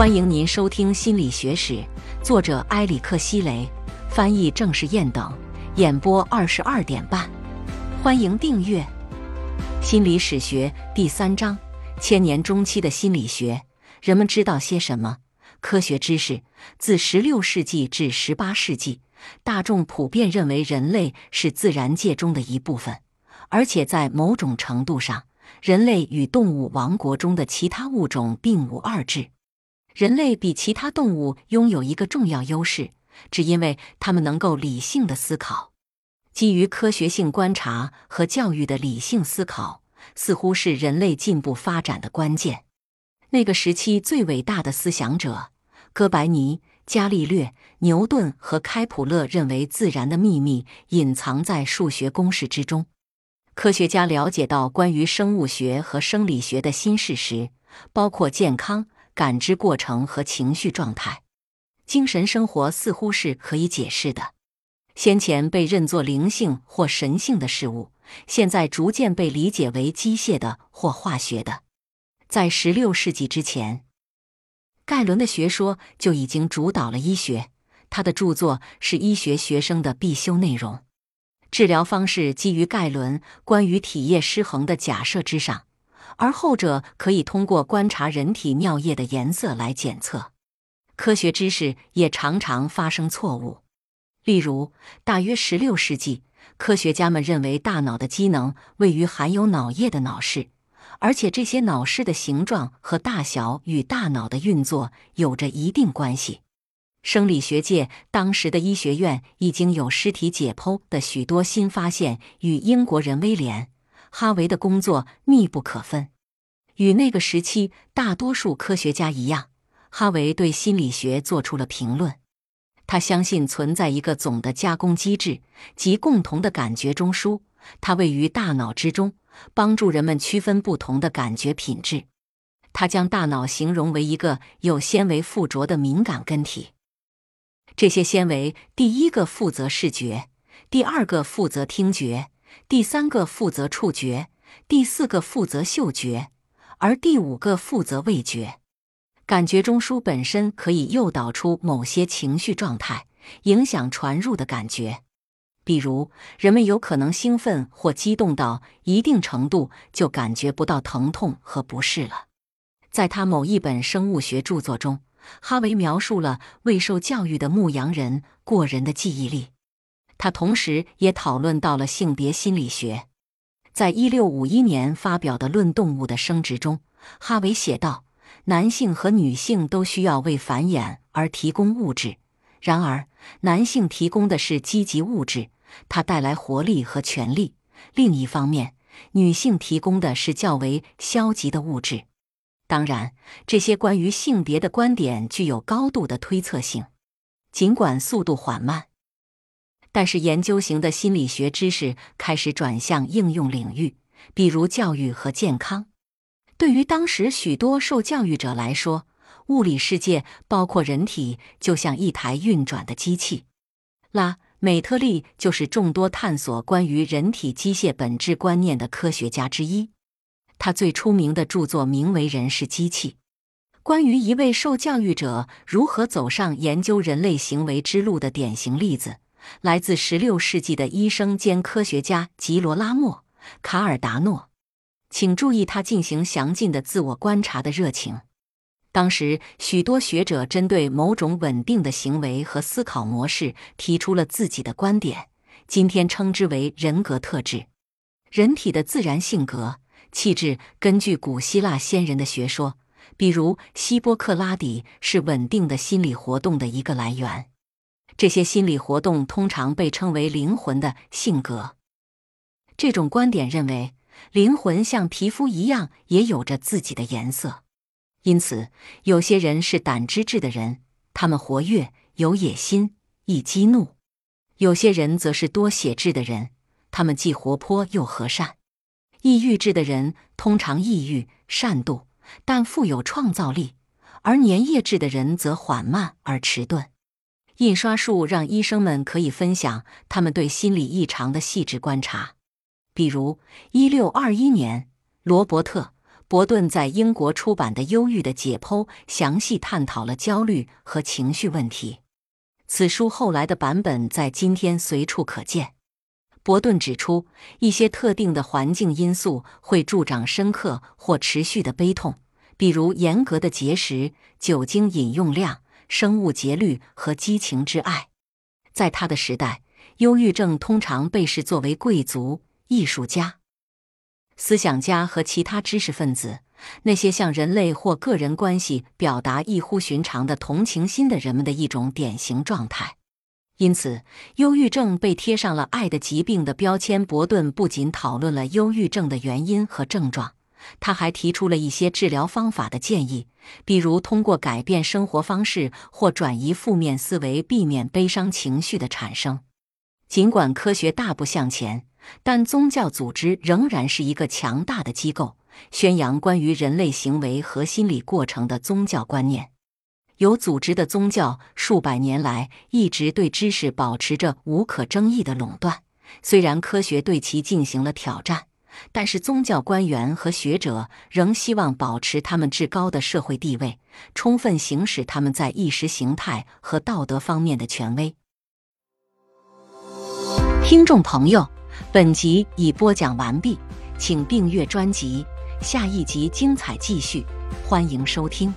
欢迎您收听《心理学史》，作者埃里克希雷，翻译郑世燕等，演播二十二点半。欢迎订阅《心理史学》第三章：千年中期的心理学，人们知道些什么？科学知识自十六世纪至十八世纪，大众普遍认为人类是自然界中的一部分，而且在某种程度上，人类与动物王国中的其他物种并无二致。人类比其他动物拥有一个重要优势，只因为他们能够理性的思考。基于科学性观察和教育的理性思考，似乎是人类进步发展的关键。那个时期最伟大的思想者哥白尼、伽利略、牛顿和开普勒认为，自然的秘密隐藏在数学公式之中。科学家了解到关于生物学和生理学的新事实，包括健康。感知过程和情绪状态，精神生活似乎是可以解释的。先前被认作灵性或神性的事物，现在逐渐被理解为机械的或化学的。在十六世纪之前，盖伦的学说就已经主导了医学，他的著作是医学学生的必修内容。治疗方式基于盖伦关于体液失衡的假设之上。而后者可以通过观察人体尿液的颜色来检测。科学知识也常常发生错误。例如，大约十六世纪，科学家们认为大脑的机能位于含有脑液的脑室，而且这些脑室的形状和大小与大脑的运作有着一定关系。生理学界当时的医学院已经有尸体解剖的许多新发现，与英国人威廉。哈维的工作密不可分，与那个时期大多数科学家一样，哈维对心理学做出了评论。他相信存在一个总的加工机制及共同的感觉中枢，它位于大脑之中，帮助人们区分不同的感觉品质。他将大脑形容为一个有纤维附着的敏感根体，这些纤维第一个负责视觉，第二个负责听觉。第三个负责触觉，第四个负责嗅觉，而第五个负责味觉。感觉中枢本身可以诱导出某些情绪状态，影响传入的感觉。比如，人们有可能兴奋或激动到一定程度，就感觉不到疼痛和不适了。在他某一本生物学著作中，哈维描述了未受教育的牧羊人过人的记忆力。他同时也讨论到了性别心理学，在一六五一年发表的《论动物的生殖》中，哈维写道：“男性和女性都需要为繁衍而提供物质，然而男性提供的是积极物质，它带来活力和权利；另一方面，女性提供的是较为消极的物质。当然，这些关于性别的观点具有高度的推测性，尽管速度缓慢。”但是，研究型的心理学知识开始转向应用领域，比如教育和健康。对于当时许多受教育者来说，物理世界包括人体，就像一台运转的机器。拉美特利就是众多探索关于人体机械本质观念的科学家之一。他最出名的著作名为《人是机器》，关于一位受教育者如何走上研究人类行为之路的典型例子。来自16世纪的医生兼科学家吉罗拉莫·卡尔达诺，请注意他进行详尽的自我观察的热情。当时，许多学者针对某种稳定的行为和思考模式提出了自己的观点，今天称之为人格特质。人体的自然性格、气质，根据古希腊先人的学说，比如希波克拉底，是稳定的心理活动的一个来源。这些心理活动通常被称为灵魂的性格。这种观点认为，灵魂像皮肤一样也有着自己的颜色。因此，有些人是胆汁质的人，他们活跃、有野心、易激怒；有些人则是多血质的人，他们既活泼又和善。抑郁质的人通常抑郁、善妒，但富有创造力；而粘液质的人则缓慢而迟钝。印刷术让医生们可以分享他们对心理异常的细致观察。比如，一六二一年，罗伯特·伯顿在英国出版的《忧郁的解剖》详细探讨了焦虑和情绪问题。此书后来的版本在今天随处可见。伯顿指出，一些特定的环境因素会助长深刻或持续的悲痛，比如严格的节食、酒精饮用量、生物节律和激情之爱。在他的时代，忧郁症通常被视作为贵族、艺术家。思想家和其他知识分子，那些向人类或个人关系表达异乎寻常的同情心的人们的一种典型状态。因此，忧郁症被贴上了“爱的疾病”的标签。伯顿不仅讨论了忧郁症的原因和症状，他还提出了一些治疗方法的建议，比如通过改变生活方式或转移负面思维，避免悲伤情绪的产生。尽管科学大步向前。但宗教组织仍然是一个强大的机构，宣扬关于人类行为和心理过程的宗教观念。有组织的宗教数百年来一直对知识保持着无可争议的垄断，虽然科学对其进行了挑战，但是宗教官员和学者仍希望保持他们至高的社会地位，充分行使他们在意识形态和道德方面的权威。听众朋友。本集已播讲完毕，请订阅专辑，下一集精彩继续，欢迎收听。